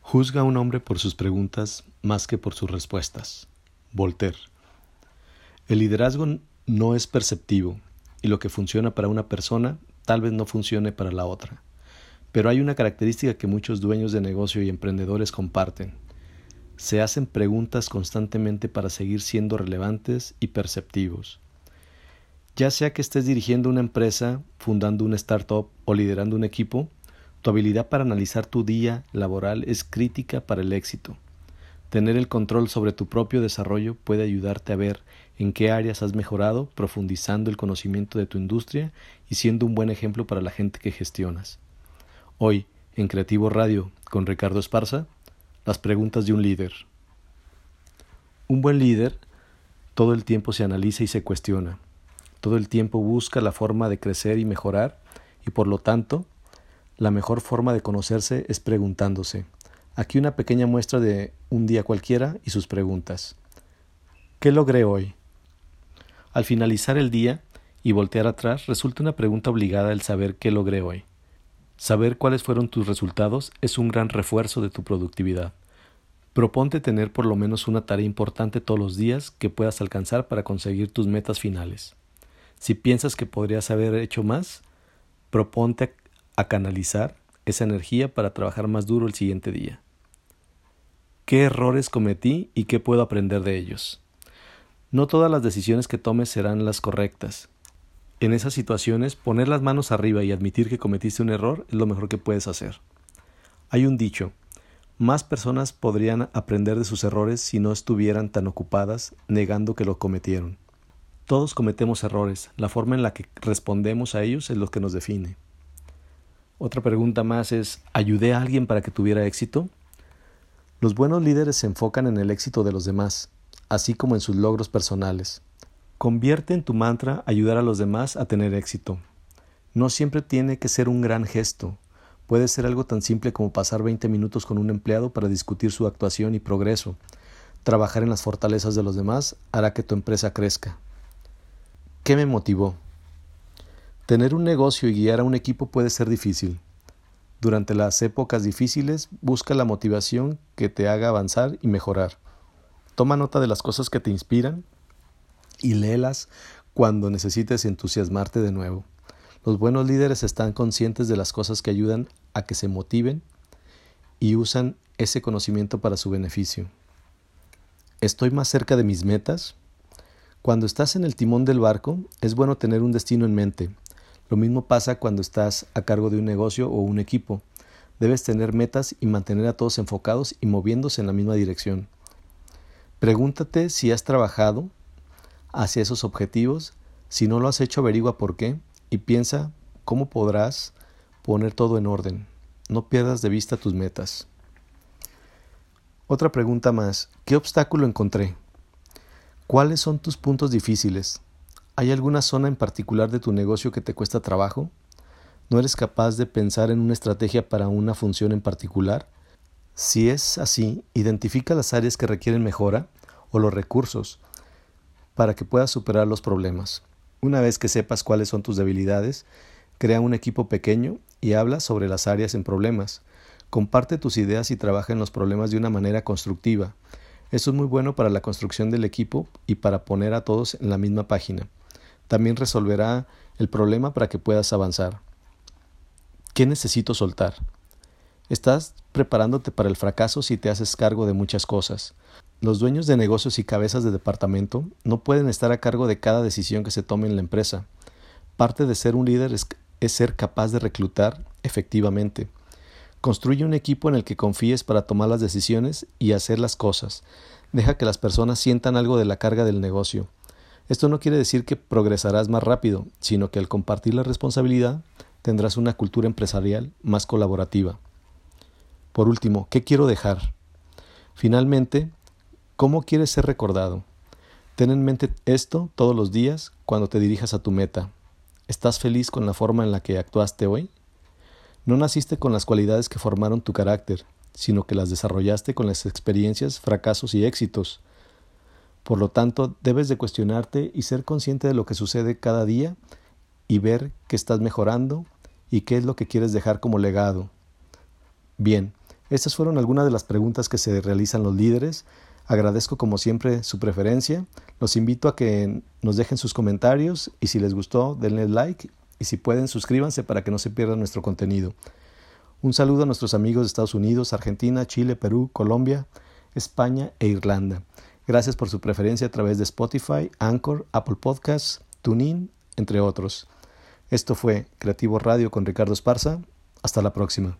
Juzga a un hombre por sus preguntas más que por sus respuestas. Voltaire. El liderazgo no es perceptivo y lo que funciona para una persona tal vez no funcione para la otra. Pero hay una característica que muchos dueños de negocio y emprendedores comparten. Se hacen preguntas constantemente para seguir siendo relevantes y perceptivos. Ya sea que estés dirigiendo una empresa, fundando una startup o liderando un equipo, tu habilidad para analizar tu día laboral es crítica para el éxito. Tener el control sobre tu propio desarrollo puede ayudarte a ver en qué áreas has mejorado, profundizando el conocimiento de tu industria y siendo un buen ejemplo para la gente que gestionas. Hoy, en Creativo Radio, con Ricardo Esparza, las preguntas de un líder. Un buen líder todo el tiempo se analiza y se cuestiona. Todo el tiempo busca la forma de crecer y mejorar y por lo tanto la mejor forma de conocerse es preguntándose. Aquí una pequeña muestra de un día cualquiera y sus preguntas. ¿Qué logré hoy? Al finalizar el día y voltear atrás resulta una pregunta obligada el saber qué logré hoy. Saber cuáles fueron tus resultados es un gran refuerzo de tu productividad. Proponte tener por lo menos una tarea importante todos los días que puedas alcanzar para conseguir tus metas finales. Si piensas que podrías haber hecho más, proponte a canalizar esa energía para trabajar más duro el siguiente día. ¿Qué errores cometí y qué puedo aprender de ellos? No todas las decisiones que tomes serán las correctas. En esas situaciones, poner las manos arriba y admitir que cometiste un error es lo mejor que puedes hacer. Hay un dicho, más personas podrían aprender de sus errores si no estuvieran tan ocupadas negando que lo cometieron. Todos cometemos errores, la forma en la que respondemos a ellos es lo que nos define. Otra pregunta más es, ¿ayudé a alguien para que tuviera éxito? Los buenos líderes se enfocan en el éxito de los demás, así como en sus logros personales. Convierte en tu mantra ayudar a los demás a tener éxito. No siempre tiene que ser un gran gesto. Puede ser algo tan simple como pasar 20 minutos con un empleado para discutir su actuación y progreso. Trabajar en las fortalezas de los demás hará que tu empresa crezca. ¿Qué me motivó? Tener un negocio y guiar a un equipo puede ser difícil. Durante las épocas difíciles, busca la motivación que te haga avanzar y mejorar. Toma nota de las cosas que te inspiran y léelas cuando necesites entusiasmarte de nuevo. Los buenos líderes están conscientes de las cosas que ayudan a que se motiven y usan ese conocimiento para su beneficio. ¿Estoy más cerca de mis metas? Cuando estás en el timón del barco, es bueno tener un destino en mente, lo mismo pasa cuando estás a cargo de un negocio o un equipo. Debes tener metas y mantener a todos enfocados y moviéndose en la misma dirección. Pregúntate si has trabajado hacia esos objetivos. Si no lo has hecho, averigua por qué y piensa cómo podrás poner todo en orden. No pierdas de vista tus metas. Otra pregunta más. ¿Qué obstáculo encontré? ¿Cuáles son tus puntos difíciles? ¿Hay alguna zona en particular de tu negocio que te cuesta trabajo? ¿No eres capaz de pensar en una estrategia para una función en particular? Si es así, identifica las áreas que requieren mejora o los recursos para que puedas superar los problemas. Una vez que sepas cuáles son tus debilidades, crea un equipo pequeño y habla sobre las áreas en problemas. Comparte tus ideas y trabaja en los problemas de una manera constructiva. Esto es muy bueno para la construcción del equipo y para poner a todos en la misma página también resolverá el problema para que puedas avanzar. ¿Qué necesito soltar? Estás preparándote para el fracaso si te haces cargo de muchas cosas. Los dueños de negocios y cabezas de departamento no pueden estar a cargo de cada decisión que se tome en la empresa. Parte de ser un líder es, ser capaz de reclutar efectivamente. Construye un equipo en el que confíes para tomar las decisiones y hacer las cosas. Deja que las personas sientan algo de la carga del negocio. Esto no quiere decir que progresarás más rápido, sino que al compartir la responsabilidad tendrás una cultura empresarial más colaborativa. Por último, ¿qué quiero dejar? Finalmente, ¿cómo quieres ser recordado? Ten en mente esto todos los días cuando te dirijas a tu meta. ¿Estás feliz con la forma en la que actuaste hoy? No naciste con las cualidades que formaron tu carácter, sino que las desarrollaste con las experiencias, fracasos y éxitos. Por lo tanto, debes de cuestionarte y ser consciente de lo que sucede cada día y ver que estás mejorando y qué es lo que quieres dejar como legado. Bien, Estas fueron algunas de las preguntas que se realizan los líderes. Agradezco como siempre su preferencia. Los invito a que nos dejen sus comentarios y si les gustó denle like y si pueden suscríbanse para que no se pierda nuestro contenido. Un saludo a nuestros amigos de Estados Unidos, Argentina, Chile, Perú, Colombia, España e Irlanda. Gracias por su preferencia a través de Spotify, Anchor, Apple Podcasts, TuneIn, entre otros. Esto fue Creativo Radio con Ricardo Esparza. Hasta la próxima.